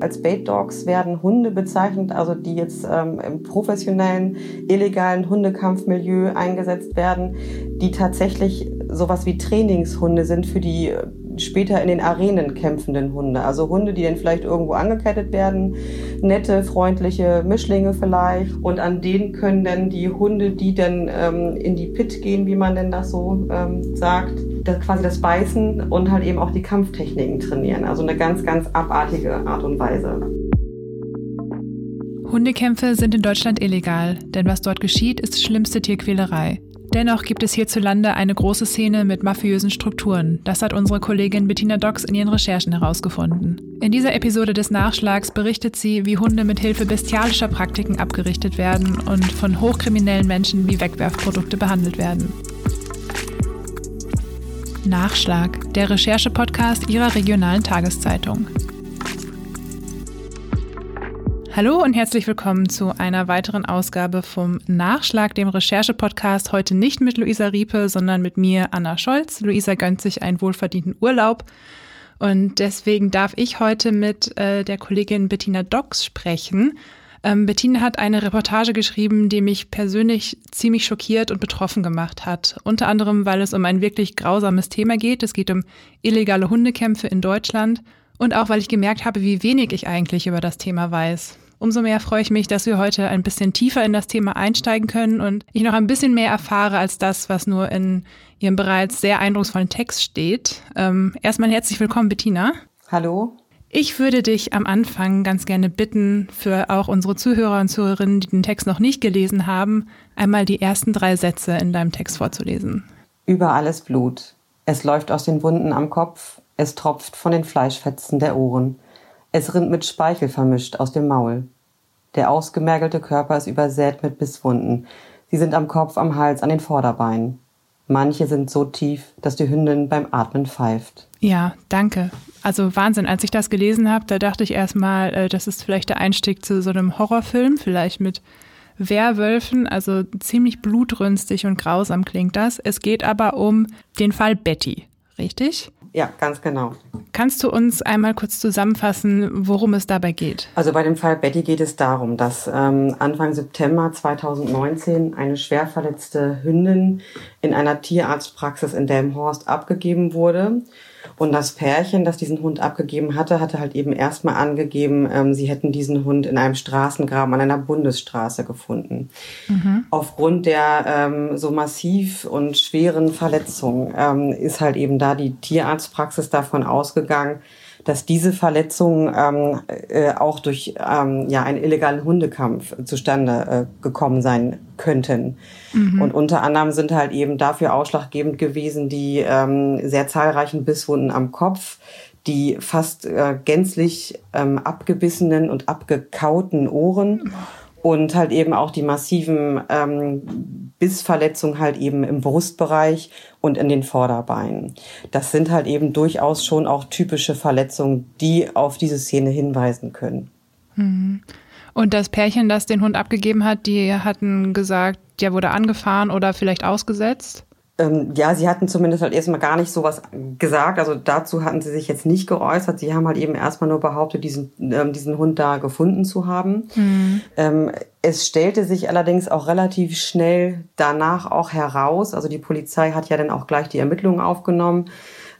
Als Bait Dogs werden Hunde bezeichnet, also die jetzt ähm, im professionellen, illegalen Hundekampfmilieu eingesetzt werden, die tatsächlich sowas wie Trainingshunde sind für die äh, später in den Arenen kämpfenden Hunde. Also Hunde, die dann vielleicht irgendwo angekettet werden, nette, freundliche Mischlinge vielleicht. Und an denen können dann die Hunde, die dann ähm, in die Pit gehen, wie man denn das so ähm, sagt, das quasi das Beißen und halt eben auch die Kampftechniken trainieren. Also eine ganz, ganz abartige Art und Weise. Hundekämpfe sind in Deutschland illegal, denn was dort geschieht, ist schlimmste Tierquälerei. Dennoch gibt es hierzulande eine große Szene mit mafiösen Strukturen. Das hat unsere Kollegin Bettina Docks in ihren Recherchen herausgefunden. In dieser Episode des Nachschlags berichtet sie, wie Hunde mit Hilfe bestialischer Praktiken abgerichtet werden und von hochkriminellen Menschen wie Wegwerfprodukte behandelt werden. Nachschlag, der Recherche-Podcast ihrer regionalen Tageszeitung. Hallo und herzlich willkommen zu einer weiteren Ausgabe vom Nachschlag, dem Recherche-Podcast. Heute nicht mit Luisa Riepe, sondern mit mir, Anna Scholz. Luisa gönnt sich einen wohlverdienten Urlaub. Und deswegen darf ich heute mit äh, der Kollegin Bettina Docks sprechen. Ähm, Bettina hat eine Reportage geschrieben, die mich persönlich ziemlich schockiert und betroffen gemacht hat. Unter anderem, weil es um ein wirklich grausames Thema geht. Es geht um illegale Hundekämpfe in Deutschland. Und auch, weil ich gemerkt habe, wie wenig ich eigentlich über das Thema weiß. Umso mehr freue ich mich, dass wir heute ein bisschen tiefer in das Thema einsteigen können und ich noch ein bisschen mehr erfahre als das, was nur in Ihrem bereits sehr eindrucksvollen Text steht. Ähm, erstmal herzlich willkommen, Bettina. Hallo. Ich würde dich am Anfang ganz gerne bitten, für auch unsere Zuhörer und Zuhörerinnen, die den Text noch nicht gelesen haben, einmal die ersten drei Sätze in deinem Text vorzulesen. Überall ist Blut. Es läuft aus den Wunden am Kopf, es tropft von den Fleischfetzen der Ohren. Es rinnt mit Speichel vermischt aus dem Maul. Der ausgemergelte Körper ist übersät mit Bisswunden. Sie sind am Kopf, am Hals, an den Vorderbeinen. Manche sind so tief, dass die Hündin beim Atmen pfeift. Ja, danke. Also Wahnsinn. Als ich das gelesen habe, da dachte ich erstmal, äh, das ist vielleicht der Einstieg zu so einem Horrorfilm, vielleicht mit Werwölfen, also ziemlich blutrünstig und grausam klingt das. Es geht aber um den Fall Betty, richtig? Ja, ganz genau. Kannst du uns einmal kurz zusammenfassen, worum es dabei geht? Also bei dem Fall Betty geht es darum, dass ähm, Anfang September 2019 eine schwer verletzte Hündin in einer Tierarztpraxis in Delmhorst abgegeben wurde. Und das Pärchen, das diesen Hund abgegeben hatte, hatte halt eben erstmal angegeben, ähm, sie hätten diesen Hund in einem Straßengraben an einer Bundesstraße gefunden. Mhm. Aufgrund der ähm, so massiv und schweren Verletzungen ähm, ist halt eben da die Tierarztpraxis davon ausgegangen, dass diese Verletzungen ähm, äh, auch durch ähm, ja, einen illegalen Hundekampf zustande äh, gekommen sein könnten. Mhm. Und unter anderem sind halt eben dafür ausschlaggebend gewesen die ähm, sehr zahlreichen Bisswunden am Kopf, die fast äh, gänzlich ähm, abgebissenen und abgekauten Ohren und halt eben auch die massiven ähm, Bissverletzungen halt eben im Brustbereich und in den Vorderbeinen. Das sind halt eben durchaus schon auch typische Verletzungen, die auf diese Szene hinweisen können. Mhm. Und das Pärchen, das den Hund abgegeben hat, die hatten gesagt, der wurde angefahren oder vielleicht ausgesetzt? Ähm, ja, sie hatten zumindest halt erstmal gar nicht sowas gesagt. Also dazu hatten sie sich jetzt nicht geäußert. Sie haben halt eben erstmal nur behauptet, diesen, ähm, diesen Hund da gefunden zu haben. Mhm. Ähm, es stellte sich allerdings auch relativ schnell danach auch heraus. Also die Polizei hat ja dann auch gleich die Ermittlungen aufgenommen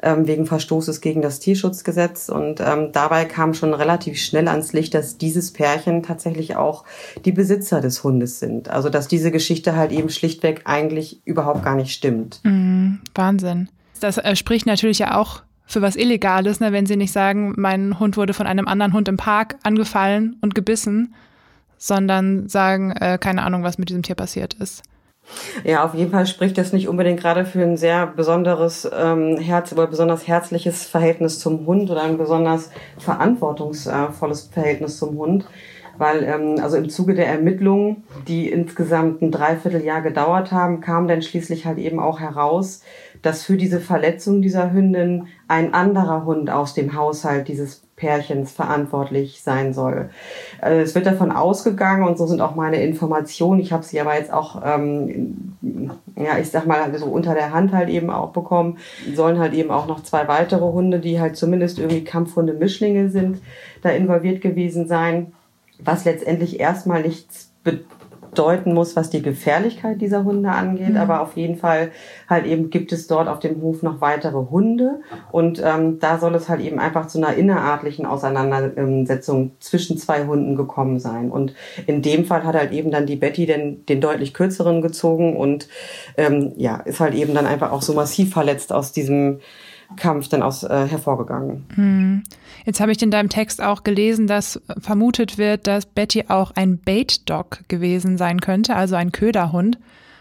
ähm, wegen Verstoßes gegen das Tierschutzgesetz. Und ähm, dabei kam schon relativ schnell ans Licht, dass dieses Pärchen tatsächlich auch die Besitzer des Hundes sind. Also dass diese Geschichte halt eben schlichtweg eigentlich überhaupt gar nicht stimmt. Mhm, Wahnsinn. Das äh, spricht natürlich ja auch für was Illegales, ne, wenn sie nicht sagen, mein Hund wurde von einem anderen Hund im Park angefallen und gebissen, sondern sagen, äh, keine Ahnung, was mit diesem Tier passiert ist. Ja, auf jeden Fall spricht das nicht unbedingt gerade für ein sehr besonderes ähm, Herz oder besonders herzliches Verhältnis zum Hund oder ein besonders verantwortungsvolles Verhältnis zum Hund. Weil ähm, also im Zuge der Ermittlungen, die insgesamt ein Dreivierteljahr gedauert haben, kam dann schließlich halt eben auch heraus, dass für diese Verletzung dieser Hündin ein anderer Hund aus dem Haushalt dieses Pärchens verantwortlich sein soll. Also es wird davon ausgegangen und so sind auch meine Informationen. Ich habe sie aber jetzt auch, ähm, ja, ich sag mal so unter der Hand halt eben auch bekommen. Sollen halt eben auch noch zwei weitere Hunde, die halt zumindest irgendwie Kampfhunde-Mischlinge sind, da involviert gewesen sein, was letztendlich erstmal nichts deuten muss, was die Gefährlichkeit dieser Hunde angeht. Mhm. Aber auf jeden Fall halt eben gibt es dort auf dem Hof noch weitere Hunde. Und ähm, da soll es halt eben einfach zu einer innerartlichen Auseinandersetzung zwischen zwei Hunden gekommen sein. Und in dem Fall hat halt eben dann die Betty den, den deutlich kürzeren gezogen und ähm, ja, ist halt eben dann einfach auch so massiv verletzt aus diesem Kampf dann aus äh, hervorgegangen. Hm. Jetzt habe ich in deinem Text auch gelesen, dass vermutet wird, dass Betty auch ein Bait Dog gewesen sein könnte, also ein Köderhund.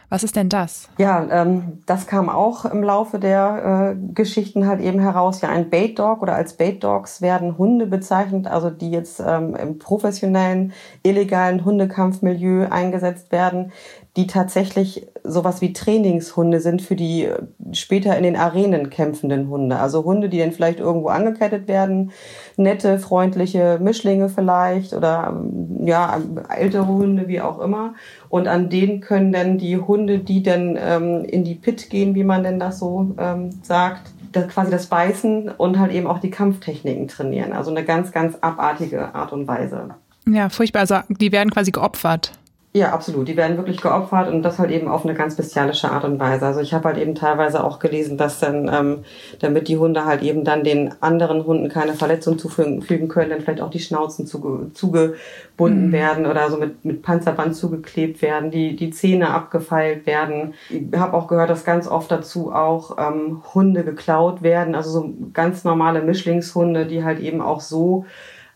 Was ist denn das? Ja, ähm, das kam auch im Laufe der äh, Geschichten halt eben heraus. Ja, ein Bait Dog oder als Bait Dogs werden Hunde bezeichnet, also die jetzt ähm, im professionellen, illegalen Hundekampfmilieu eingesetzt werden, die tatsächlich sowas wie Trainingshunde sind für die später in den Arenen kämpfenden Hunde. Also Hunde, die dann vielleicht irgendwo angekettet werden, nette, freundliche Mischlinge vielleicht oder ja, ältere Hunde, wie auch immer. Und an denen können dann die Hunde, die dann ähm, in die Pit gehen, wie man denn das so ähm, sagt, das, quasi das Beißen und halt eben auch die Kampftechniken trainieren. Also eine ganz, ganz abartige Art und Weise. Ja, furchtbar. Also die werden quasi geopfert. Ja, absolut. Die werden wirklich geopfert und das halt eben auf eine ganz bestialische Art und Weise. Also ich habe halt eben teilweise auch gelesen, dass dann, ähm, damit die Hunde halt eben dann den anderen Hunden keine Verletzung zufügen können, dann vielleicht auch die Schnauzen zuge zugebunden mhm. werden oder so mit, mit Panzerband zugeklebt werden, die, die Zähne abgefeilt werden. Ich habe auch gehört, dass ganz oft dazu auch ähm, Hunde geklaut werden, also so ganz normale Mischlingshunde, die halt eben auch so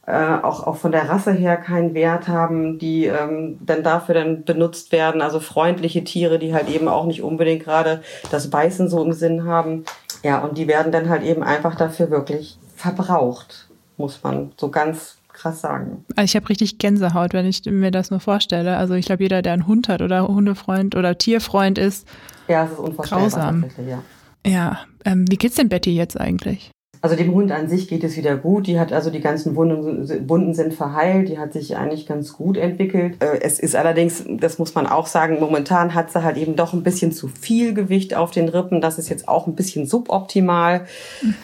äh, auch, auch von der Rasse her keinen Wert haben, die ähm, dann dafür dann benutzt werden. Also freundliche Tiere, die halt eben auch nicht unbedingt gerade das Beißen so im Sinn haben. Ja, und die werden dann halt eben einfach dafür wirklich verbraucht, muss man so ganz krass sagen. Also ich habe richtig Gänsehaut, wenn ich mir das nur vorstelle. Also ich glaube, jeder, der einen Hund hat oder Hundefreund oder Tierfreund ist, ja, es ist unvorstellbar. Grausam. Ja, ja ähm, wie geht's denn Betty jetzt eigentlich? Also dem Hund an sich geht es wieder gut. Die hat also die ganzen Wunden, Wunden sind verheilt. Die hat sich eigentlich ganz gut entwickelt. Äh, es ist allerdings, das muss man auch sagen, momentan hat sie halt eben doch ein bisschen zu viel Gewicht auf den Rippen. Das ist jetzt auch ein bisschen suboptimal.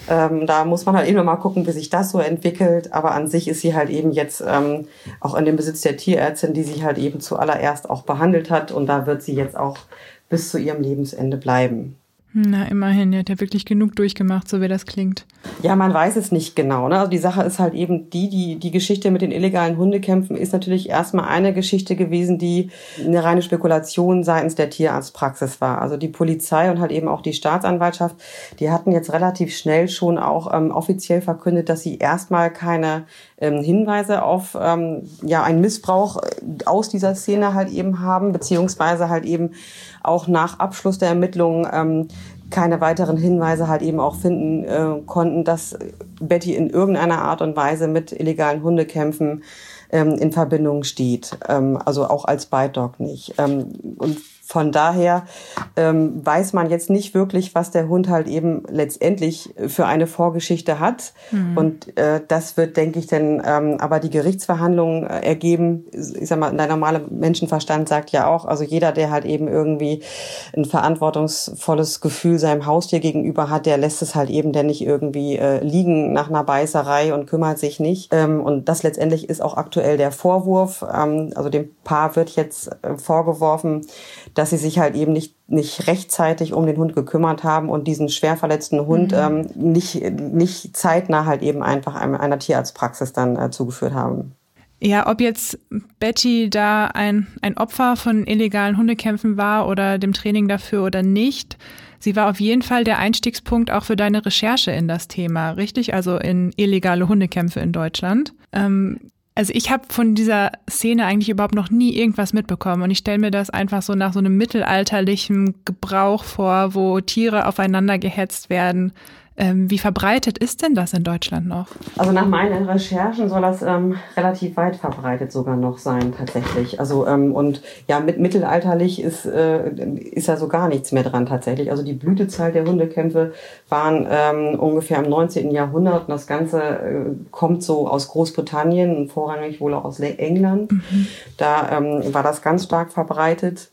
Ähm, da muss man halt eben mal gucken, wie sich das so entwickelt. Aber an sich ist sie halt eben jetzt ähm, auch in dem Besitz der Tierärztin, die sie halt eben zuallererst auch behandelt hat. Und da wird sie jetzt auch bis zu ihrem Lebensende bleiben. Na, immerhin, er hat ja wirklich genug durchgemacht, so wie das klingt. Ja, man weiß es nicht genau. Ne? Also die Sache ist halt eben die, die, die Geschichte mit den illegalen Hundekämpfen ist natürlich erstmal eine Geschichte gewesen, die eine reine Spekulation seitens der Tierarztpraxis war. Also die Polizei und halt eben auch die Staatsanwaltschaft, die hatten jetzt relativ schnell schon auch ähm, offiziell verkündet, dass sie erstmal keine ähm, Hinweise auf ähm, ja einen Missbrauch äh, aus dieser Szene halt eben haben, beziehungsweise halt eben auch nach Abschluss der Ermittlungen ähm, keine weiteren Hinweise halt eben auch finden äh, konnten, dass Betty in irgendeiner Art und Weise mit illegalen Hundekämpfen ähm, in Verbindung steht. Ähm, also auch als Bite Dog nicht. Ähm, und von daher ähm, weiß man jetzt nicht wirklich, was der Hund halt eben letztendlich für eine Vorgeschichte hat. Mhm. Und äh, das wird, denke ich, dann ähm, aber die Gerichtsverhandlungen äh, ergeben. Ich sag mal, der normale Menschenverstand sagt ja auch, also jeder, der halt eben irgendwie ein verantwortungsvolles Gefühl seinem Haustier gegenüber hat, der lässt es halt eben dann nicht irgendwie äh, liegen nach einer Beißerei und kümmert sich nicht. Ähm, und das letztendlich ist auch aktuell der Vorwurf. Ähm, also dem Paar wird jetzt äh, vorgeworfen, dass sie sich halt eben nicht, nicht rechtzeitig um den Hund gekümmert haben und diesen schwer verletzten Hund mhm. ähm, nicht, nicht zeitnah halt eben einfach einer Tierarztpraxis dann äh, zugeführt haben. Ja, ob jetzt Betty da ein, ein Opfer von illegalen Hundekämpfen war oder dem Training dafür oder nicht, sie war auf jeden Fall der Einstiegspunkt auch für deine Recherche in das Thema, richtig? Also in illegale Hundekämpfe in Deutschland. Ähm, also ich habe von dieser Szene eigentlich überhaupt noch nie irgendwas mitbekommen und ich stelle mir das einfach so nach so einem mittelalterlichen Gebrauch vor, wo Tiere aufeinander gehetzt werden. Ähm, wie verbreitet ist denn das in Deutschland noch? Also nach meinen Recherchen soll das ähm, relativ weit verbreitet sogar noch sein, tatsächlich. Also ähm, und ja, mit mittelalterlich ist, äh, ist ja so gar nichts mehr dran tatsächlich. Also die Blütezeit der Hundekämpfe waren ähm, ungefähr im 19. Jahrhundert und das Ganze äh, kommt so aus Großbritannien und vorrangig wohl auch aus England. Mhm. Da ähm, war das ganz stark verbreitet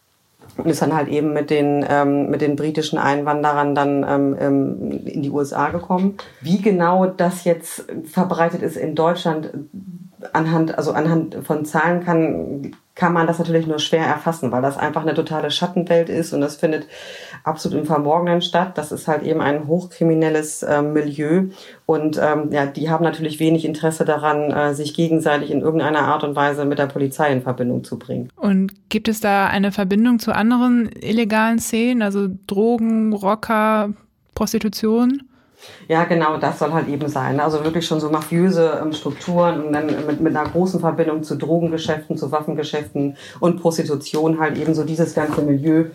und ist dann halt eben mit den, ähm, mit den britischen Einwanderern dann ähm, ähm, in die USA gekommen. Wie genau das jetzt verbreitet ist in Deutschland, anhand, also anhand von Zahlen kann, kann man das natürlich nur schwer erfassen, weil das einfach eine totale Schattenwelt ist und das findet absolut im Verborgenen statt. Das ist halt eben ein hochkriminelles äh, Milieu und ähm, ja, die haben natürlich wenig Interesse daran, äh, sich gegenseitig in irgendeiner Art und Weise mit der Polizei in Verbindung zu bringen. Und gibt es da eine Verbindung zu anderen illegalen Szenen, also Drogen, Rocker, Prostitution? Ja, genau, das soll halt eben sein. Also wirklich schon so mafiöse ähm, Strukturen und dann mit, mit einer großen Verbindung zu Drogengeschäften, zu Waffengeschäften und Prostitution halt eben so dieses ganze Milieu.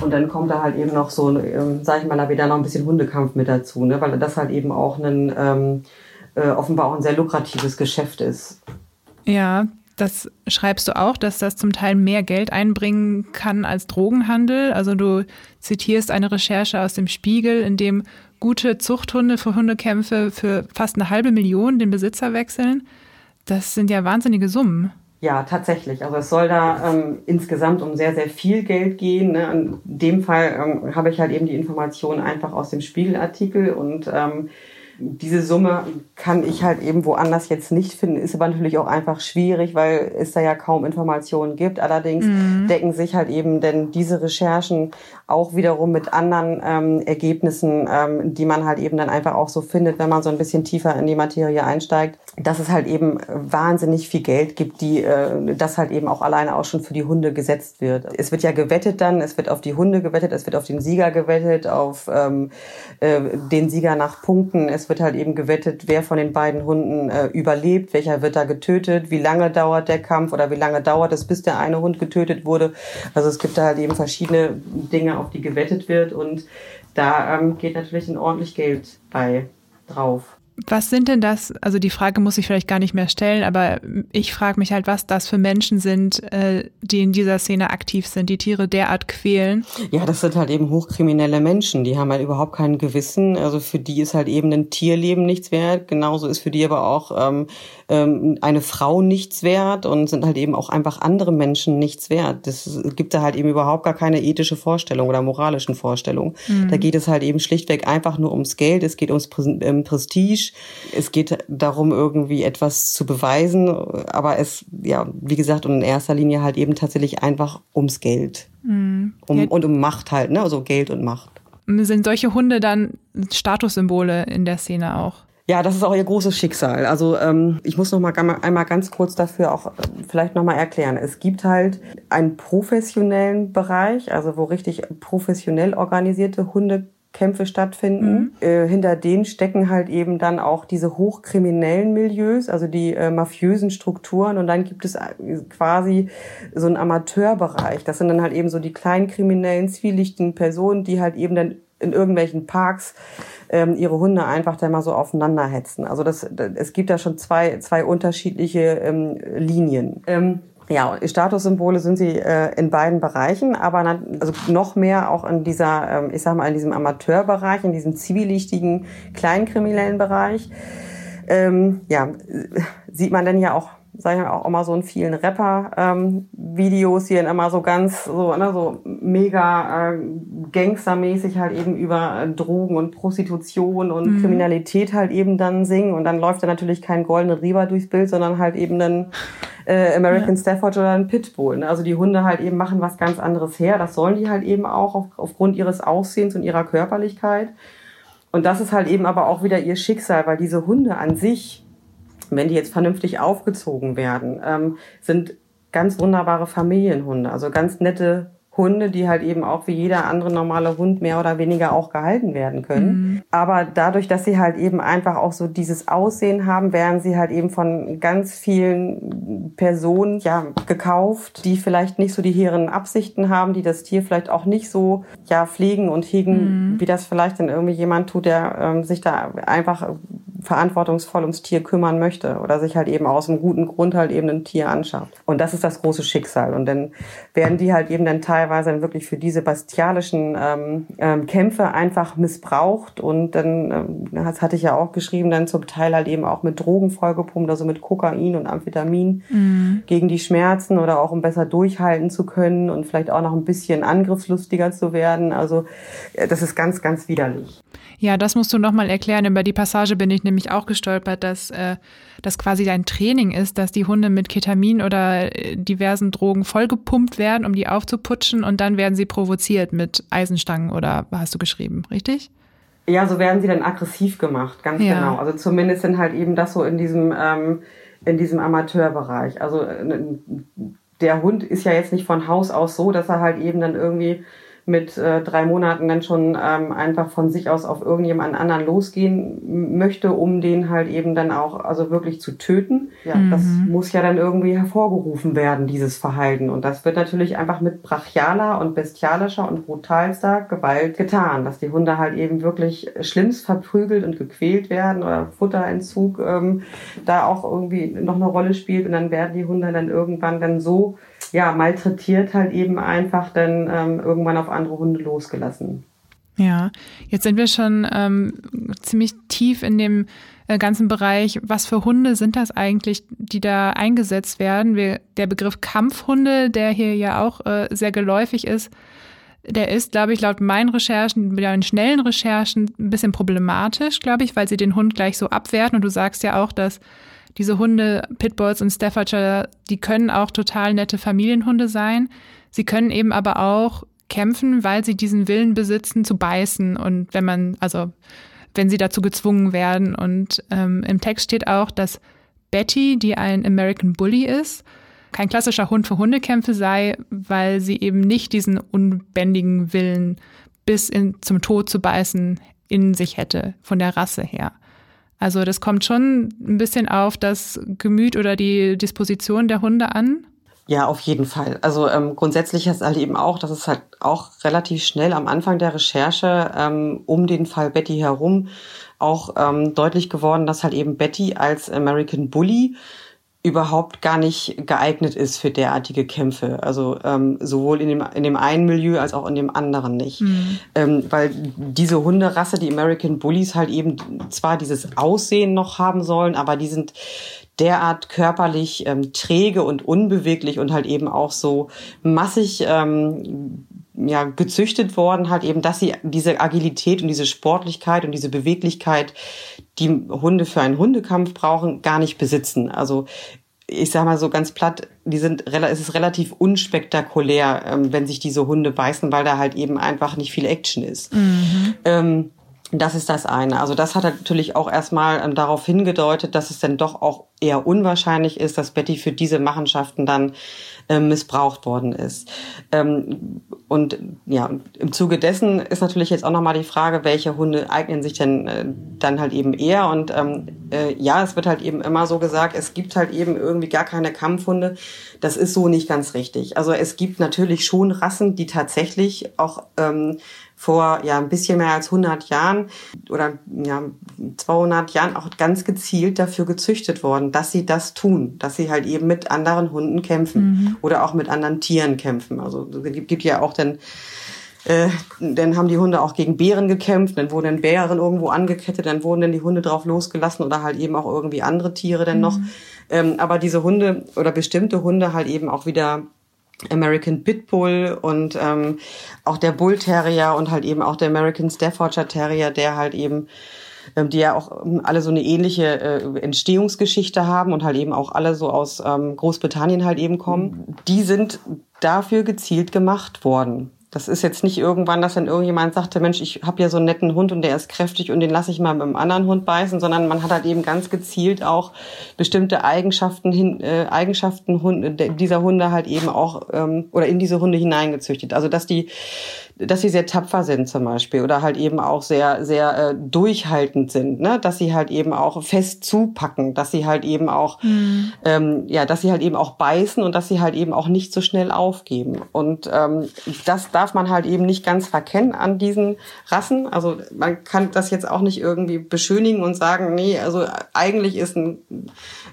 Und dann kommt da halt eben noch so, ähm, sag ich mal, da wieder noch ein bisschen Hundekampf mit dazu, ne? weil das halt eben auch ein, ähm, äh, offenbar auch ein sehr lukratives Geschäft ist. Ja, das schreibst du auch, dass das zum Teil mehr Geld einbringen kann als Drogenhandel. Also du zitierst eine Recherche aus dem Spiegel, in dem gute Zuchthunde für Hundekämpfe für fast eine halbe Million den Besitzer wechseln. Das sind ja wahnsinnige Summen. Ja, tatsächlich. Also es soll da ähm, insgesamt um sehr, sehr viel Geld gehen. Ne? In dem Fall ähm, habe ich halt eben die Informationen einfach aus dem Spiegelartikel und ähm, diese Summe kann ich halt eben woanders jetzt nicht finden, ist aber natürlich auch einfach schwierig, weil es da ja kaum Informationen gibt. Allerdings mhm. decken sich halt eben denn diese Recherchen auch wiederum mit anderen ähm, Ergebnissen, ähm, die man halt eben dann einfach auch so findet, wenn man so ein bisschen tiefer in die Materie einsteigt, dass es halt eben wahnsinnig viel Geld gibt, die äh, das halt eben auch alleine auch schon für die Hunde gesetzt wird. Es wird ja gewettet dann, es wird auf die Hunde gewettet, es wird auf den Sieger gewettet, auf ähm, äh, den Sieger nach Punkten. Es wird halt eben gewettet, wer von den beiden Hunden äh, überlebt, welcher wird da getötet, wie lange dauert der Kampf oder wie lange dauert es, bis der eine Hund getötet wurde. Also es gibt da halt eben verschiedene Dinge, auf die gewettet wird und da ähm, geht natürlich ein ordentlich Geld bei drauf. Was sind denn das? Also die Frage muss ich vielleicht gar nicht mehr stellen, aber ich frage mich halt, was das für Menschen sind, äh, die in dieser Szene aktiv sind, die Tiere derart quälen. Ja, das sind halt eben hochkriminelle Menschen, die haben halt überhaupt kein Gewissen. Also für die ist halt eben ein Tierleben nichts wert. Genauso ist für die aber auch ähm, ähm, eine Frau nichts wert und sind halt eben auch einfach andere Menschen nichts wert. Das gibt da halt eben überhaupt gar keine ethische Vorstellung oder moralischen Vorstellung. Mhm. Da geht es halt eben schlichtweg einfach nur ums Geld, es geht ums ähm, Prestige Prestige. Es geht darum, irgendwie etwas zu beweisen, aber es, ja, wie gesagt, und in erster Linie halt eben tatsächlich einfach ums Geld. Mhm. Um, ja. Und um Macht halt, ne? Also Geld und Macht. Sind solche Hunde dann Statussymbole in der Szene auch? Ja, das ist auch ihr großes Schicksal. Also ähm, ich muss noch mal einmal ganz kurz dafür auch vielleicht noch mal erklären. Es gibt halt einen professionellen Bereich, also wo richtig professionell organisierte Hunde Kämpfe stattfinden. Mhm. Äh, hinter denen stecken halt eben dann auch diese hochkriminellen Milieus, also die äh, mafiösen Strukturen. Und dann gibt es äh, quasi so einen Amateurbereich. Das sind dann halt eben so die kleinen kriminellen, zwielichtigen Personen, die halt eben dann in irgendwelchen Parks ähm, ihre Hunde einfach da mal so aufeinander hetzen. Also das, das, es gibt da schon zwei, zwei unterschiedliche ähm, Linien. Ähm, ja, Statussymbole sind sie äh, in beiden Bereichen, aber also noch mehr auch in dieser, ähm, ich sag mal, in diesem Amateurbereich, in diesem zwielichtigen, kleinkriminellen Bereich. Ähm, ja, sieht man denn ja auch sag ich mal, auch immer so in vielen Rapper-Videos, ähm, die dann immer so ganz, so, ne, so mega äh, gangstermäßig halt eben über äh, Drogen und Prostitution und mhm. Kriminalität halt eben dann singen. Und dann läuft da natürlich kein goldenen Reaver durchs Bild, sondern halt eben ein äh, American ja. Stafford oder ein Pitbull. Ne? Also die Hunde halt eben machen was ganz anderes her. Das sollen die halt eben auch auf, aufgrund ihres Aussehens und ihrer Körperlichkeit. Und das ist halt eben aber auch wieder ihr Schicksal, weil diese Hunde an sich wenn die jetzt vernünftig aufgezogen werden, ähm, sind ganz wunderbare Familienhunde, also ganz nette Hunde, die halt eben auch wie jeder andere normale Hund mehr oder weniger auch gehalten werden können. Mhm. Aber dadurch, dass sie halt eben einfach auch so dieses Aussehen haben, werden sie halt eben von ganz vielen Personen ja gekauft, die vielleicht nicht so die hehren Absichten haben, die das Tier vielleicht auch nicht so ja pflegen und hegen, mhm. wie das vielleicht dann irgendwie jemand tut, der ähm, sich da einfach verantwortungsvoll ums Tier kümmern möchte oder sich halt eben aus einem guten Grund halt eben ein Tier anschaut. Und das ist das große Schicksal. Und dann werden die halt eben dann teilweise dann wirklich für diese bestialischen ähm, ähm, Kämpfe einfach missbraucht. Und dann, ähm, das hatte ich ja auch geschrieben, dann zum Teil halt eben auch mit Drogen vollgepumpt, also mit Kokain und Amphetamin mhm. gegen die Schmerzen oder auch um besser durchhalten zu können und vielleicht auch noch ein bisschen angriffslustiger zu werden. Also äh, das ist ganz, ganz widerlich. Ja, das musst du nochmal erklären. Über die Passage bin ich nämlich auch gestolpert, dass äh, das quasi dein Training ist, dass die Hunde mit Ketamin oder äh, diversen Drogen vollgepumpt werden, um die aufzuputschen und dann werden sie provoziert mit Eisenstangen oder hast du geschrieben, richtig? Ja, so werden sie dann aggressiv gemacht, ganz ja. genau. Also zumindest sind halt eben das so in diesem, ähm, in diesem Amateurbereich. Also äh, der Hund ist ja jetzt nicht von Haus aus so, dass er halt eben dann irgendwie mit äh, drei Monaten dann schon ähm, einfach von sich aus auf irgendjemanden anderen losgehen möchte, um den halt eben dann auch also wirklich zu töten. Ja, mhm. das muss ja dann irgendwie hervorgerufen werden, dieses Verhalten. Und das wird natürlich einfach mit brachialer und bestialischer und brutalster Gewalt getan, dass die Hunde halt eben wirklich schlimmst verprügelt und gequält werden oder Futterentzug ähm, da auch irgendwie noch eine Rolle spielt. Und dann werden die Hunde dann irgendwann dann so ja, malträtiert halt eben einfach dann ähm, irgendwann auf andere Hunde losgelassen. Ja, jetzt sind wir schon ähm, ziemlich tief in dem äh, ganzen Bereich. Was für Hunde sind das eigentlich, die da eingesetzt werden? Wir, der Begriff Kampfhunde, der hier ja auch äh, sehr geläufig ist, der ist, glaube ich, laut meinen Recherchen, meinen schnellen Recherchen, ein bisschen problematisch, glaube ich, weil sie den Hund gleich so abwerten. Und du sagst ja auch, dass diese Hunde, Pitbulls und Staffordshire, die können auch total nette Familienhunde sein. Sie können eben aber auch kämpfen, weil sie diesen Willen besitzen, zu beißen. Und wenn man, also wenn sie dazu gezwungen werden. Und ähm, im Text steht auch, dass Betty, die ein American Bully ist, kein klassischer Hund für Hundekämpfe sei, weil sie eben nicht diesen unbändigen Willen bis in, zum Tod zu beißen in sich hätte, von der Rasse her. Also das kommt schon ein bisschen auf das Gemüt oder die Disposition der Hunde an. Ja, auf jeden Fall. Also ähm, grundsätzlich ist halt eben auch, dass es halt auch relativ schnell am Anfang der Recherche ähm, um den Fall Betty herum auch ähm, deutlich geworden, dass halt eben Betty als American Bully überhaupt gar nicht geeignet ist für derartige Kämpfe. Also ähm, sowohl in dem, in dem einen Milieu als auch in dem anderen nicht. Mhm. Ähm, weil diese Hunderasse, die American Bullies, halt eben zwar dieses Aussehen noch haben sollen, aber die sind derart körperlich ähm, träge und unbeweglich und halt eben auch so massig ähm, ja, gezüchtet worden, halt eben, dass sie diese Agilität und diese Sportlichkeit und diese Beweglichkeit, die Hunde für einen Hundekampf brauchen, gar nicht besitzen. Also ich sag mal so ganz platt, die sind es ist relativ unspektakulär, ähm, wenn sich diese Hunde beißen, weil da halt eben einfach nicht viel Action ist. Mhm. Ähm, das ist das eine. Also das hat natürlich auch erstmal ähm, darauf hingedeutet, dass es dann doch auch eher unwahrscheinlich ist, dass Betty für diese Machenschaften dann äh, missbraucht worden ist. Ähm, und ja, im Zuge dessen ist natürlich jetzt auch nochmal die Frage, welche Hunde eignen sich denn äh, dann halt eben eher. Und ähm, äh, ja, es wird halt eben immer so gesagt, es gibt halt eben irgendwie gar keine Kampfhunde. Das ist so nicht ganz richtig. Also es gibt natürlich schon Rassen, die tatsächlich auch ähm, vor ja ein bisschen mehr als 100 Jahren oder ja 200 Jahren auch ganz gezielt dafür gezüchtet worden, dass sie das tun, dass sie halt eben mit anderen Hunden kämpfen mhm. oder auch mit anderen Tieren kämpfen. Also es gibt ja auch dann äh, dann haben die Hunde auch gegen Bären gekämpft, dann wurden Bären irgendwo angekettet, dann wurden dann die Hunde drauf losgelassen oder halt eben auch irgendwie andere Tiere dann noch. Mhm. Ähm, aber diese Hunde oder bestimmte Hunde halt eben auch wieder American Pitbull und ähm, auch der Bull Terrier und halt eben auch der American Staffordshire Terrier, der halt eben ähm, die ja auch ähm, alle so eine ähnliche äh, Entstehungsgeschichte haben und halt eben auch alle so aus ähm, Großbritannien halt eben kommen, die sind dafür gezielt gemacht worden Das ist jetzt nicht irgendwann, dass dann irgendjemand sagte, Mensch, ich habe ja so einen netten Hund und der ist kräftig und den lasse ich mal mit einem anderen Hund beißen, sondern man hat halt eben ganz gezielt auch bestimmte Eigenschaften, hin, äh, Eigenschaften Hunde, dieser Hunde halt eben auch ähm, oder in diese Hunde hineingezüchtet. Also dass die dass sie sehr tapfer sind zum Beispiel oder halt eben auch sehr, sehr äh, durchhaltend sind, ne? dass sie halt eben auch fest zupacken, dass sie halt eben auch, mhm. ähm, ja, dass sie halt eben auch beißen und dass sie halt eben auch nicht so schnell aufgeben. Und ähm, das darf man halt eben nicht ganz verkennen an diesen Rassen. Also man kann das jetzt auch nicht irgendwie beschönigen und sagen, nee, also eigentlich ist ein,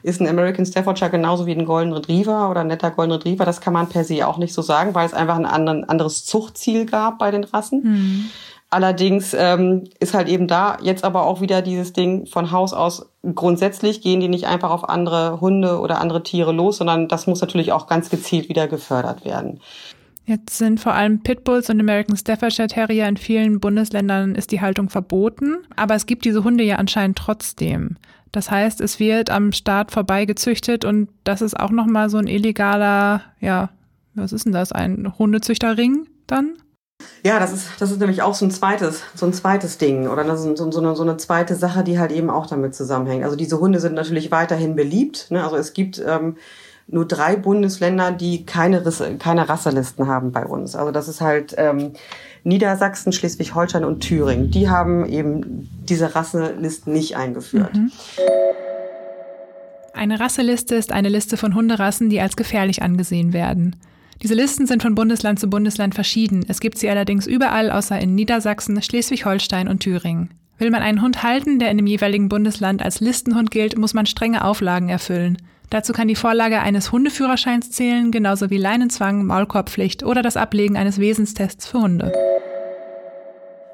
ist ein American Staffordshire genauso wie ein Golden Retriever oder ein netter Golden Retriever. Das kann man per se auch nicht so sagen, weil es einfach ein anderes Zuchtziel gab gab bei den Rassen. Mhm. Allerdings ähm, ist halt eben da jetzt aber auch wieder dieses Ding von Haus aus grundsätzlich gehen die nicht einfach auf andere Hunde oder andere Tiere los, sondern das muss natürlich auch ganz gezielt wieder gefördert werden. Jetzt sind vor allem Pitbulls und American Staffordshire Terrier in vielen Bundesländern ist die Haltung verboten, aber es gibt diese Hunde ja anscheinend trotzdem. Das heißt, es wird am Staat vorbei gezüchtet und das ist auch nochmal so ein illegaler, ja, was ist denn das, ein Hundezüchterring dann? Ja, das ist, das ist nämlich auch so ein zweites, so ein zweites Ding oder ist so, so, eine, so eine zweite Sache, die halt eben auch damit zusammenhängt. Also diese Hunde sind natürlich weiterhin beliebt. Ne? Also es gibt ähm, nur drei Bundesländer, die keine, Risse, keine Rasselisten haben bei uns. Also das ist halt ähm, Niedersachsen, Schleswig-Holstein und Thüringen. Die haben eben diese Rasselisten nicht eingeführt. Mhm. Eine Rasseliste ist eine Liste von Hunderassen, die als gefährlich angesehen werden. Diese Listen sind von Bundesland zu Bundesland verschieden. Es gibt sie allerdings überall außer in Niedersachsen, Schleswig-Holstein und Thüringen. Will man einen Hund halten, der in dem jeweiligen Bundesland als Listenhund gilt, muss man strenge Auflagen erfüllen. Dazu kann die Vorlage eines Hundeführerscheins zählen, genauso wie Leinenzwang, Maulkorbpflicht oder das Ablegen eines Wesenstests für Hunde.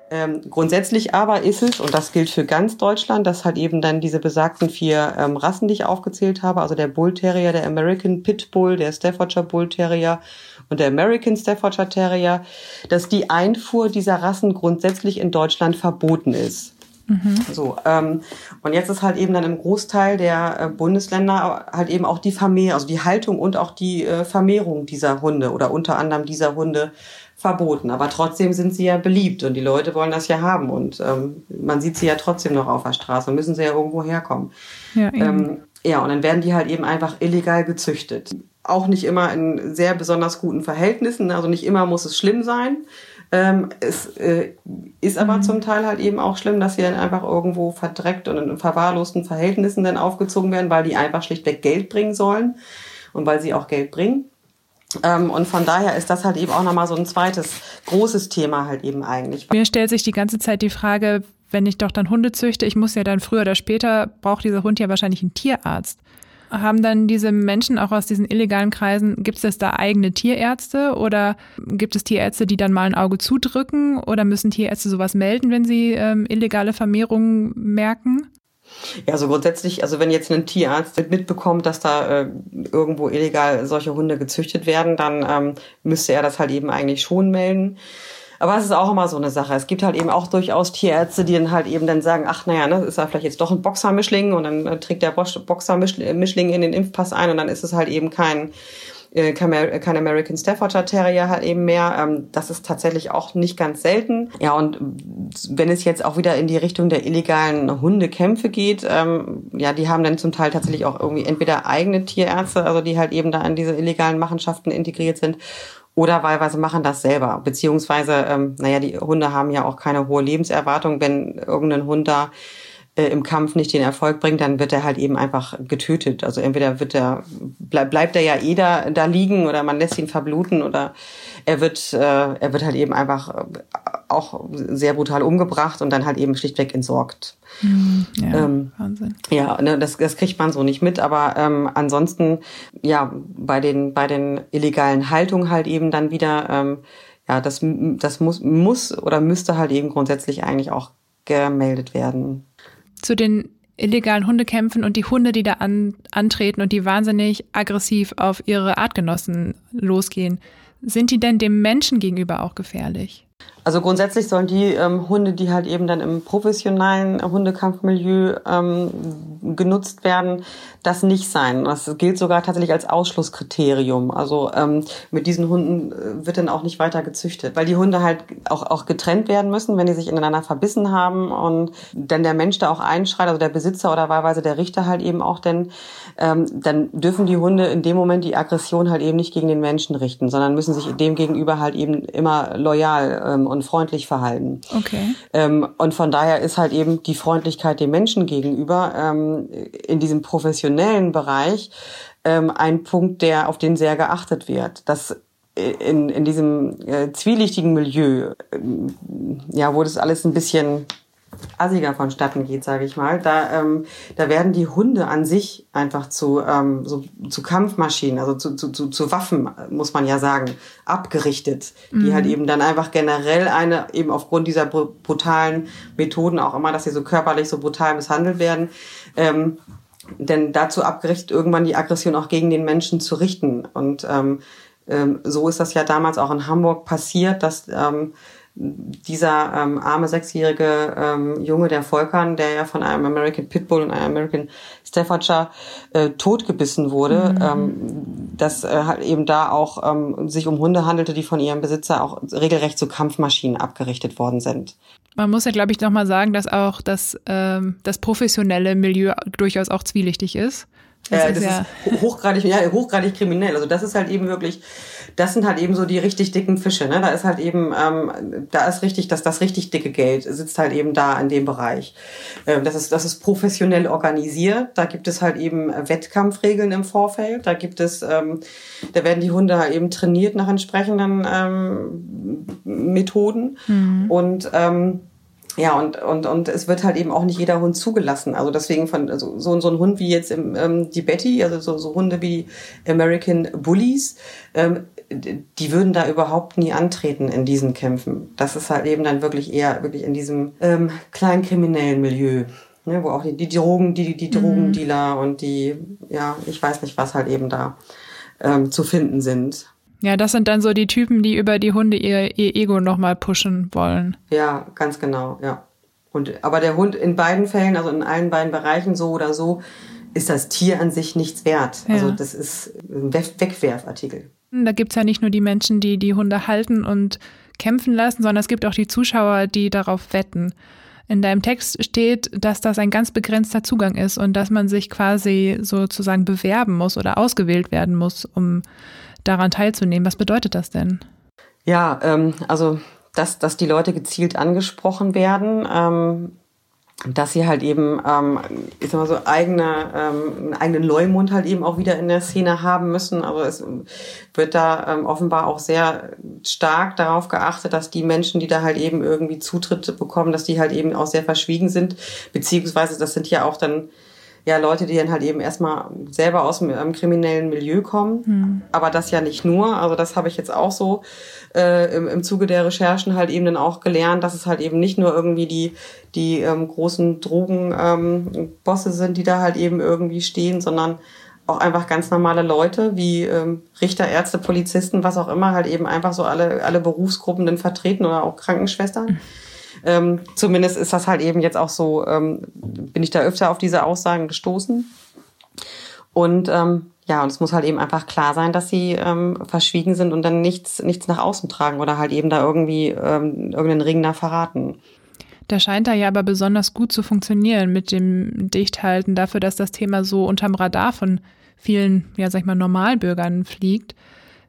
Ähm, grundsätzlich aber ist es, und das gilt für ganz Deutschland, dass halt eben dann diese besagten vier ähm, Rassen, die ich aufgezählt habe, also der Bull Terrier, der American Pit Bull, der Staffordshire Bull Terrier und der American Staffordshire Terrier, dass die Einfuhr dieser Rassen grundsätzlich in Deutschland verboten ist. Mhm. So, ähm, und jetzt ist halt eben dann im Großteil der äh, Bundesländer halt eben auch die Vermehrung, also die Haltung und auch die äh, Vermehrung dieser Hunde oder unter anderem dieser Hunde verboten. Aber trotzdem sind sie ja beliebt und die Leute wollen das ja haben und ähm, man sieht sie ja trotzdem noch auf der Straße müssen sie ja irgendwo herkommen. Ja, ähm, ja, und dann werden die halt eben einfach illegal gezüchtet. Auch nicht immer in sehr besonders guten Verhältnissen, also nicht immer muss es schlimm sein. Ähm, es äh, ist aber mhm. zum Teil halt eben auch schlimm, dass sie dann einfach irgendwo verdreckt und in verwahrlosten Verhältnissen dann aufgezogen werden, weil die einfach schlichtweg Geld bringen sollen und weil sie auch Geld bringen. Ähm, und von daher ist das halt eben auch nochmal so ein zweites großes Thema halt eben eigentlich. Mir stellt sich die ganze Zeit die Frage, wenn ich doch dann Hunde züchte, ich muss ja dann früher oder später, braucht dieser Hund ja wahrscheinlich einen Tierarzt. Haben dann diese Menschen auch aus diesen illegalen Kreisen, gibt es da eigene Tierärzte oder gibt es Tierärzte, die dann mal ein Auge zudrücken oder müssen Tierärzte sowas melden, wenn sie ähm, illegale Vermehrungen merken? Ja, also grundsätzlich, also wenn jetzt ein Tierarzt mitbekommt, dass da äh, irgendwo illegal solche Hunde gezüchtet werden, dann ähm, müsste er das halt eben eigentlich schon melden. Aber es ist auch immer so eine Sache. Es gibt halt eben auch durchaus Tierärzte, die dann halt eben dann sagen, ach naja, ne, ist ja vielleicht jetzt doch ein Boxermischling und dann äh, trägt der Boxermischling in den Impfpass ein und dann ist es halt eben kein äh, kein American Staffordshire Terrier halt eben mehr. Ähm, das ist tatsächlich auch nicht ganz selten. Ja, und wenn es jetzt auch wieder in die Richtung der illegalen Hundekämpfe geht, ähm, ja, die haben dann zum Teil tatsächlich auch irgendwie entweder eigene Tierärzte, also die halt eben da in diese illegalen Machenschaften integriert sind, oder wahlweise machen das selber. Beziehungsweise, ähm, naja, die Hunde haben ja auch keine hohe Lebenserwartung. Wenn irgendein Hund da äh, im Kampf nicht den Erfolg bringt, dann wird er halt eben einfach getötet. Also entweder wird er, bleib, bleibt er ja eh da, da liegen oder man lässt ihn verbluten oder er wird, äh, er wird halt eben einfach äh, auch sehr brutal umgebracht und dann halt eben schlichtweg entsorgt. Mhm, ja, ähm, Wahnsinn. Ja, ne, das, das kriegt man so nicht mit, aber ähm, ansonsten, ja, bei den, bei den illegalen Haltungen halt eben dann wieder, ähm, ja, das, das muss, muss oder müsste halt eben grundsätzlich eigentlich auch gemeldet werden zu den illegalen Hundekämpfen und die Hunde, die da an, antreten und die wahnsinnig aggressiv auf ihre Artgenossen losgehen. Sind die denn dem Menschen gegenüber auch gefährlich? Also grundsätzlich sollen die ähm, Hunde, die halt eben dann im professionellen Hundekampfmilieu ähm, genutzt werden, das nicht sein. Das gilt sogar tatsächlich als Ausschlusskriterium. Also ähm, mit diesen Hunden äh, wird dann auch nicht weiter gezüchtet, weil die Hunde halt auch, auch getrennt werden müssen, wenn die sich ineinander verbissen haben und dann der Mensch da auch einschreit, also der Besitzer oder wahlweise der Richter halt eben auch, denn ähm, dann dürfen die Hunde in dem Moment die Aggression halt eben nicht gegen den Menschen richten, sondern müssen sich dem gegenüber halt eben immer loyal ähm, und freundlich verhalten. Okay. Ähm, und von daher ist halt eben die Freundlichkeit dem Menschen gegenüber ähm, in diesem professionellen Bereich ähm, ein Punkt, der auf den sehr geachtet wird. Das in, in diesem äh, zwielichtigen Milieu, äh, ja, wo das alles ein bisschen assiger vonstatten geht, sage ich mal. Da, ähm, da werden die Hunde an sich einfach zu, ähm, so, zu Kampfmaschinen, also zu, zu, zu, zu Waffen, muss man ja sagen, abgerichtet, mhm. die halt eben dann einfach generell eine, eben aufgrund dieser brutalen Methoden, auch immer, dass sie so körperlich so brutal misshandelt werden, ähm, denn dazu abgerichtet, irgendwann die Aggression auch gegen den Menschen zu richten. Und ähm, ähm, so ist das ja damals auch in Hamburg passiert, dass ähm, dieser ähm, arme sechsjährige ähm, Junge, der Volkan, der ja von einem American Pitbull und einem American Staffordshire äh, totgebissen wurde, mhm. ähm, dass äh, halt eben da auch ähm, sich um Hunde handelte, die von ihrem Besitzer auch regelrecht zu Kampfmaschinen abgerichtet worden sind. Man muss ja, glaube ich, nochmal sagen, dass auch das, ähm, das professionelle Milieu durchaus auch zwielichtig ist. Das, äh, ist, das ja ist hochgradig, ja, hochgradig kriminell. Also das ist halt eben wirklich, das sind halt eben so die richtig dicken Fische. Ne? Da ist halt eben, ähm, da ist richtig, dass das richtig dicke Geld sitzt halt eben da in dem Bereich. Ähm, das ist, das ist professionell organisiert. Da gibt es halt eben Wettkampfregeln im Vorfeld. Da gibt es, ähm, da werden die Hunde halt eben trainiert nach entsprechenden ähm, Methoden mhm. und ähm, ja, und, und, und es wird halt eben auch nicht jeder Hund zugelassen. Also deswegen von also so, so ein Hund wie jetzt im, ähm, die Betty, also so, so Hunde wie American Bullies, ähm, die würden da überhaupt nie antreten in diesen Kämpfen. Das ist halt eben dann wirklich eher wirklich in diesem ähm, kleinen kriminellen Milieu. Ne, wo auch die, die Drogen, die, die mhm. Drogendealer und die, ja, ich weiß nicht, was halt eben da ähm, zu finden sind. Ja, das sind dann so die Typen, die über die Hunde ihr, ihr Ego nochmal pushen wollen. Ja, ganz genau, ja. Und, aber der Hund in beiden Fällen, also in allen beiden Bereichen so oder so, ist das Tier an sich nichts wert. Ja. Also das ist ein Wegwerfartikel. Da gibt's ja nicht nur die Menschen, die die Hunde halten und kämpfen lassen, sondern es gibt auch die Zuschauer, die darauf wetten. In deinem Text steht, dass das ein ganz begrenzter Zugang ist und dass man sich quasi sozusagen bewerben muss oder ausgewählt werden muss, um daran teilzunehmen. Was bedeutet das denn? Ja, ähm, also dass, dass die Leute gezielt angesprochen werden, ähm, dass sie halt eben, ähm, ich sag mal so, eigene, ähm, einen eigenen Leumund halt eben auch wieder in der Szene haben müssen. Aber es wird da ähm, offenbar auch sehr stark darauf geachtet, dass die Menschen, die da halt eben irgendwie Zutritt bekommen, dass die halt eben auch sehr verschwiegen sind. Beziehungsweise das sind ja auch dann ja Leute, die dann halt eben erstmal selber aus dem ähm, kriminellen Milieu kommen. Mhm. Aber das ja nicht nur. Also das habe ich jetzt auch so äh, im, im Zuge der Recherchen halt eben dann auch gelernt, dass es halt eben nicht nur irgendwie die, die ähm, großen Drogenbosse ähm, sind, die da halt eben irgendwie stehen, sondern auch einfach ganz normale Leute wie ähm, Richter, Ärzte, Polizisten, was auch immer, halt eben einfach so alle, alle Berufsgruppen dann vertreten oder auch Krankenschwestern. Mhm ähm, zumindest ist das halt eben jetzt auch so, ähm, bin ich da öfter auf diese Aussagen gestoßen. Und ähm, ja, und es muss halt eben einfach klar sein, dass sie ähm, verschwiegen sind und dann nichts, nichts nach außen tragen oder halt eben da irgendwie ähm, irgendeinen Ring da verraten. Da scheint da ja aber besonders gut zu funktionieren mit dem Dichthalten dafür, dass das Thema so unterm Radar von vielen, ja, sag ich mal, Normalbürgern fliegt.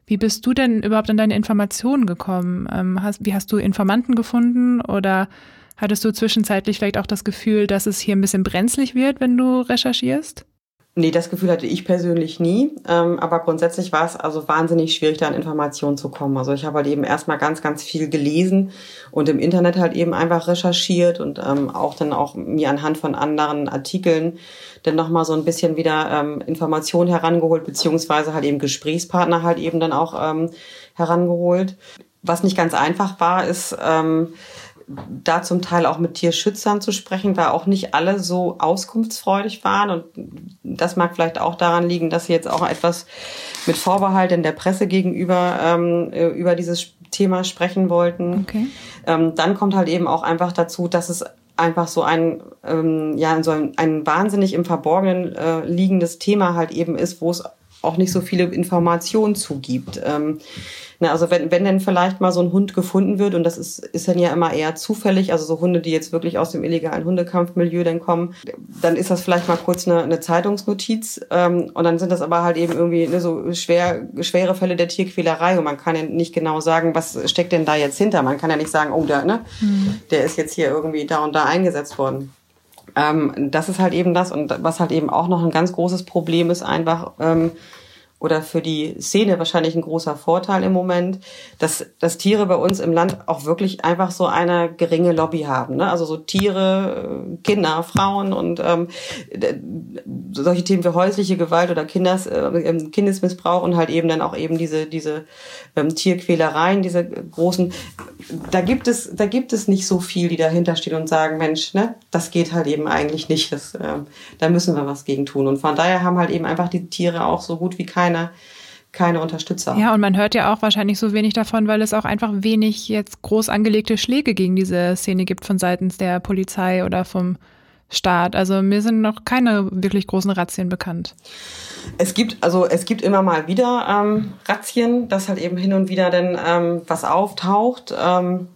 Wie bist du denn überhaupt an deine Informationen gekommen? Ähm, hast, wie hast du Informanten gefunden oder hattest du zwischenzeitlich vielleicht auch das Gefühl, dass es hier ein bisschen brenzlig wird, wenn du recherchierst? Nee, das Gefühl hatte ich persönlich nie. Ähm, aber grundsätzlich war es also wahnsinnig schwierig, da an Informationen zu kommen. Also ich habe halt eben erstmal ganz, ganz viel gelesen und im Internet halt eben einfach recherchiert und ähm, auch dann auch mir anhand von anderen Artikeln dann nochmal so ein bisschen wieder ähm, Informationen herangeholt, beziehungsweise halt eben Gesprächspartner halt eben dann auch ähm, herangeholt. Was nicht ganz einfach war, ist, ähm, da zum Teil auch mit Tierschützern zu sprechen, weil auch nicht alle so auskunftsfreudig waren. Und das mag vielleicht auch daran liegen, dass sie jetzt auch etwas mit Vorbehalt in der Presse gegenüber ähm, äh, über dieses Thema sprechen wollten. Okay. Ähm, dann kommt halt eben auch einfach dazu, dass es einfach so ein, ähm, ja, so ein, ein wahnsinnig im Verborgenen äh, liegendes Thema halt eben ist, wo es auch nicht so viele Informationen zugibt. Ähm, na, also wenn, wenn denn vielleicht mal so ein Hund gefunden wird, und das ist, ist dann ja immer eher zufällig, also so Hunde, die jetzt wirklich aus dem illegalen Hundekampfmilieu dann kommen, dann ist das vielleicht mal kurz eine, eine Zeitungsnotiz ähm, und dann sind das aber halt eben irgendwie ne, so schwer, schwere Fälle der Tierquälerei und man kann ja nicht genau sagen, was steckt denn da jetzt hinter. Man kann ja nicht sagen, oh, der, ne, mhm. der ist jetzt hier irgendwie da und da eingesetzt worden. Ähm, das ist halt eben das und was halt eben auch noch ein ganz großes Problem ist, einfach ähm, oder für die Szene wahrscheinlich ein großer Vorteil im Moment, dass, dass Tiere bei uns im Land auch wirklich einfach so eine geringe Lobby haben. Ne? Also so Tiere, äh, Kinder, Frauen und ähm, solche Themen wie häusliche Gewalt oder Kinders, äh, Kindesmissbrauch und halt eben dann auch eben diese, diese ähm, Tierquälereien, diese großen, da gibt es, da gibt es nicht so viel, die dahinter stehen und sagen, Mensch, ne, das geht halt eben eigentlich nicht. Das, äh, da müssen wir was gegen tun. Und von daher haben halt eben einfach die Tiere auch so gut wie keine keine keine Unterstützer. Ja, und man hört ja auch wahrscheinlich so wenig davon, weil es auch einfach wenig jetzt groß angelegte Schläge gegen diese Szene gibt von seitens der Polizei oder vom Staat. Also mir sind noch keine wirklich großen Razzien bekannt. Es gibt also es gibt immer mal wieder ähm, Razzien, dass halt eben hin und wieder dann ähm, was auftaucht. Ähm,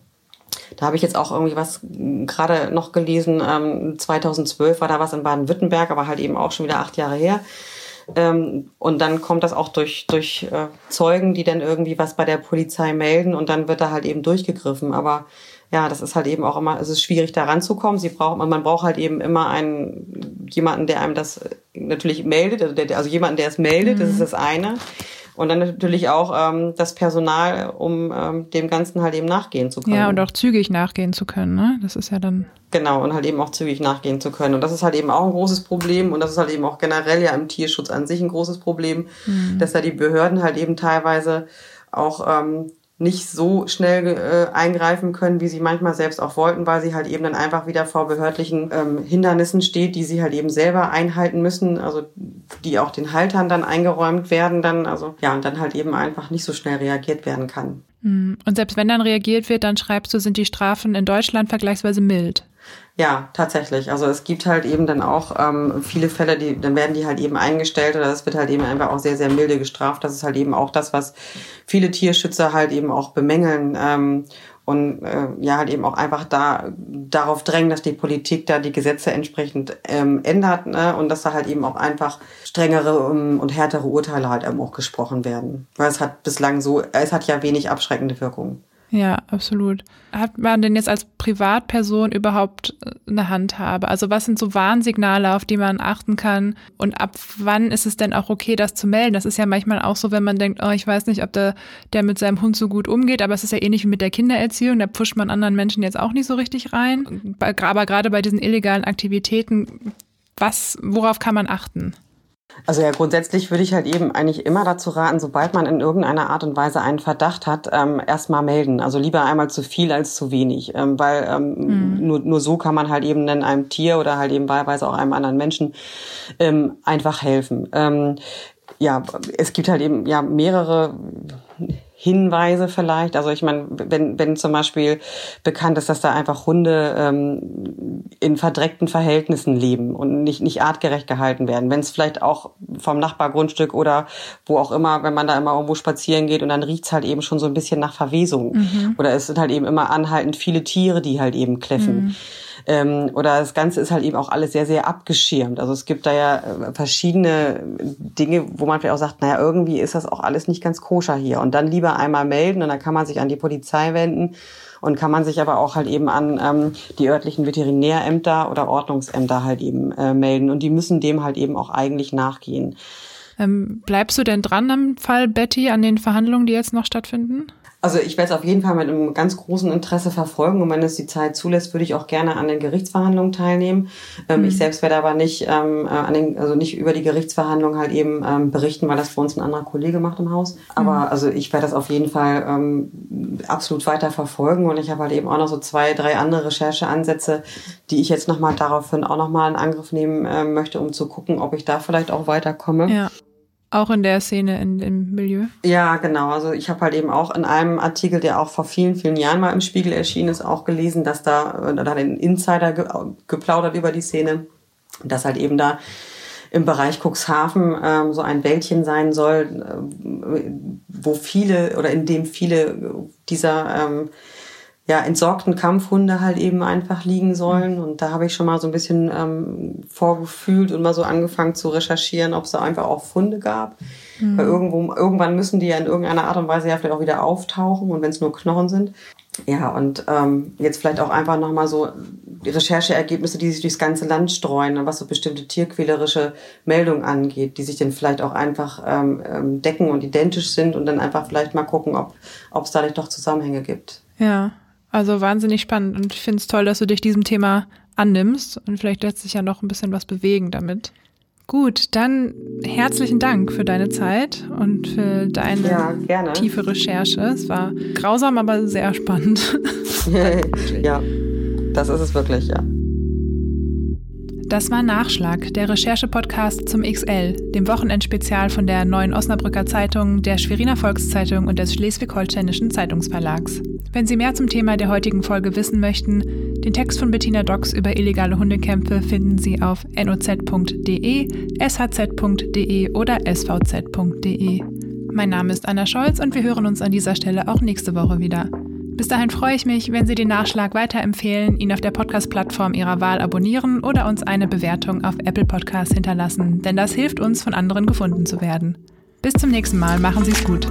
da habe ich jetzt auch irgendwie was gerade noch gelesen. Ähm, 2012 war da was in Baden-Württemberg, aber halt eben auch schon wieder acht Jahre her. Ähm, und dann kommt das auch durch, durch äh, Zeugen, die dann irgendwie was bei der Polizei melden und dann wird da halt eben durchgegriffen. Aber ja, das ist halt eben auch immer, es ist schwierig da ranzukommen. Sie braucht, man braucht halt eben immer einen, jemanden, der einem das natürlich meldet, also, der, also jemanden, der es meldet, mhm. das ist das eine. Und dann natürlich auch ähm, das Personal, um ähm, dem Ganzen halt eben nachgehen zu können. Ja, und auch zügig nachgehen zu können, ne? Das ist ja dann. Genau, und halt eben auch zügig nachgehen zu können. Und das ist halt eben auch ein großes Problem. Und das ist halt eben auch generell ja im Tierschutz an sich ein großes Problem, mhm. dass da die Behörden halt eben teilweise auch ähm, nicht so schnell äh, eingreifen können, wie sie manchmal selbst auch wollten, weil sie halt eben dann einfach wieder vor behördlichen ähm, Hindernissen steht, die sie halt eben selber einhalten müssen, also die auch den Haltern dann eingeräumt werden dann, also ja, und dann halt eben einfach nicht so schnell reagiert werden kann. Hm. Und selbst wenn dann reagiert wird, dann schreibst du, sind die Strafen in Deutschland vergleichsweise mild. Ja, tatsächlich. Also es gibt halt eben dann auch ähm, viele Fälle, die dann werden die halt eben eingestellt oder es wird halt eben einfach auch sehr, sehr milde gestraft. Das ist halt eben auch das, was viele Tierschützer halt eben auch bemängeln. Ähm, und äh, ja halt eben auch einfach da darauf drängen, dass die Politik da die Gesetze entsprechend ähm, ändert ne? und dass da halt eben auch einfach strengere um, und härtere Urteile halt eben auch gesprochen werden. Weil es hat bislang so, es hat ja wenig abschreckende Wirkung. Ja, absolut. Hat man denn jetzt als Privatperson überhaupt äh, eine Handhabe? Also was sind so Warnsignale, auf die man achten kann? Und ab wann ist es denn auch okay, das zu melden? Das ist ja manchmal auch so, wenn man denkt, oh, ich weiß nicht, ob der, der mit seinem Hund so gut umgeht, aber es ist ja ähnlich wie mit der Kindererziehung, da pusht man anderen Menschen jetzt auch nicht so richtig rein. Aber gerade bei diesen illegalen Aktivitäten, was, worauf kann man achten? Also ja, grundsätzlich würde ich halt eben eigentlich immer dazu raten, sobald man in irgendeiner Art und Weise einen Verdacht hat, ähm, erstmal melden. Also lieber einmal zu viel als zu wenig, ähm, weil ähm, mhm. nur, nur so kann man halt eben dann einem Tier oder halt eben wahlweise auch einem anderen Menschen ähm, einfach helfen. Ähm, ja, es gibt halt eben ja mehrere Hinweise vielleicht. Also ich meine, wenn, wenn zum Beispiel bekannt ist, dass da einfach Hunde ähm, in verdreckten Verhältnissen leben und nicht, nicht artgerecht gehalten werden. Wenn es vielleicht auch vom Nachbargrundstück oder wo auch immer, wenn man da immer irgendwo spazieren geht und dann riecht's halt eben schon so ein bisschen nach Verwesung. Mhm. Oder es sind halt eben immer anhaltend viele Tiere, die halt eben kläffen. Mhm. Ähm, oder das Ganze ist halt eben auch alles sehr, sehr abgeschirmt. Also es gibt da ja äh, verschiedene Dinge, wo man vielleicht auch sagt, naja, irgendwie ist das auch alles nicht ganz koscher hier. Und dann lieber einmal melden und dann kann man sich an die Polizei wenden und kann man sich aber auch halt eben an ähm, die örtlichen Veterinärämter oder Ordnungsämter halt eben äh, melden. Und die müssen dem halt eben auch eigentlich nachgehen. Ähm, bleibst du denn dran am Fall Betty, an den Verhandlungen, die jetzt noch stattfinden? Also ich werde es auf jeden Fall mit einem ganz großen Interesse verfolgen und wenn es die Zeit zulässt, würde ich auch gerne an den Gerichtsverhandlungen teilnehmen. Ähm, mhm. Ich selbst werde aber nicht ähm, äh, an den, also nicht über die Gerichtsverhandlungen halt eben ähm, berichten, weil das bei uns ein anderer Kollege macht im Haus. Aber mhm. also ich werde das auf jeden Fall ähm, absolut weiter verfolgen und ich habe halt eben auch noch so zwei, drei andere Rechercheansätze, die ich jetzt nochmal daraufhin auch nochmal in Angriff nehmen äh, möchte, um zu gucken, ob ich da vielleicht auch weiterkomme. Ja. Auch in der Szene, in dem Milieu? Ja, genau. Also ich habe halt eben auch in einem Artikel, der auch vor vielen, vielen Jahren mal im Spiegel erschienen ist, auch gelesen, dass da, da hat ein Insider ge geplaudert über die Szene, dass halt eben da im Bereich Cuxhaven ähm, so ein Wäldchen sein soll, äh, wo viele oder in dem viele dieser ähm, ja, entsorgten Kampfhunde halt eben einfach liegen sollen. Und da habe ich schon mal so ein bisschen ähm, vorgefühlt und mal so angefangen zu recherchieren, ob es da einfach auch Funde gab. Mhm. Weil irgendwo, irgendwann müssen die ja in irgendeiner Art und Weise ja vielleicht auch wieder auftauchen und wenn es nur Knochen sind. Ja, und ähm, jetzt vielleicht auch einfach nochmal so die Rechercheergebnisse, die sich durchs ganze Land streuen, was so bestimmte tierquälerische Meldungen angeht, die sich dann vielleicht auch einfach ähm, ähm decken und identisch sind und dann einfach vielleicht mal gucken, ob es da nicht doch Zusammenhänge gibt. Ja, also wahnsinnig spannend und ich finde es toll, dass du dich diesem Thema annimmst und vielleicht lässt sich ja noch ein bisschen was bewegen damit. Gut, dann herzlichen Dank für deine Zeit und für deine ja, tiefe Recherche. Es war grausam, aber sehr spannend. ja, das ist es wirklich, ja. Das war Nachschlag, der Recherche-Podcast zum XL, dem Wochenendspezial von der Neuen Osnabrücker Zeitung, der Schweriner Volkszeitung und des Schleswig-Holsteinischen Zeitungsverlags. Wenn Sie mehr zum Thema der heutigen Folge wissen möchten, den Text von Bettina Docks über illegale Hundekämpfe finden Sie auf noz.de, shz.de oder svz.de. Mein Name ist Anna Scholz und wir hören uns an dieser Stelle auch nächste Woche wieder. Bis dahin freue ich mich, wenn Sie den Nachschlag weiterempfehlen, ihn auf der Podcast-Plattform Ihrer Wahl abonnieren oder uns eine Bewertung auf Apple Podcasts hinterlassen, denn das hilft uns, von anderen gefunden zu werden. Bis zum nächsten Mal, machen Sie es gut.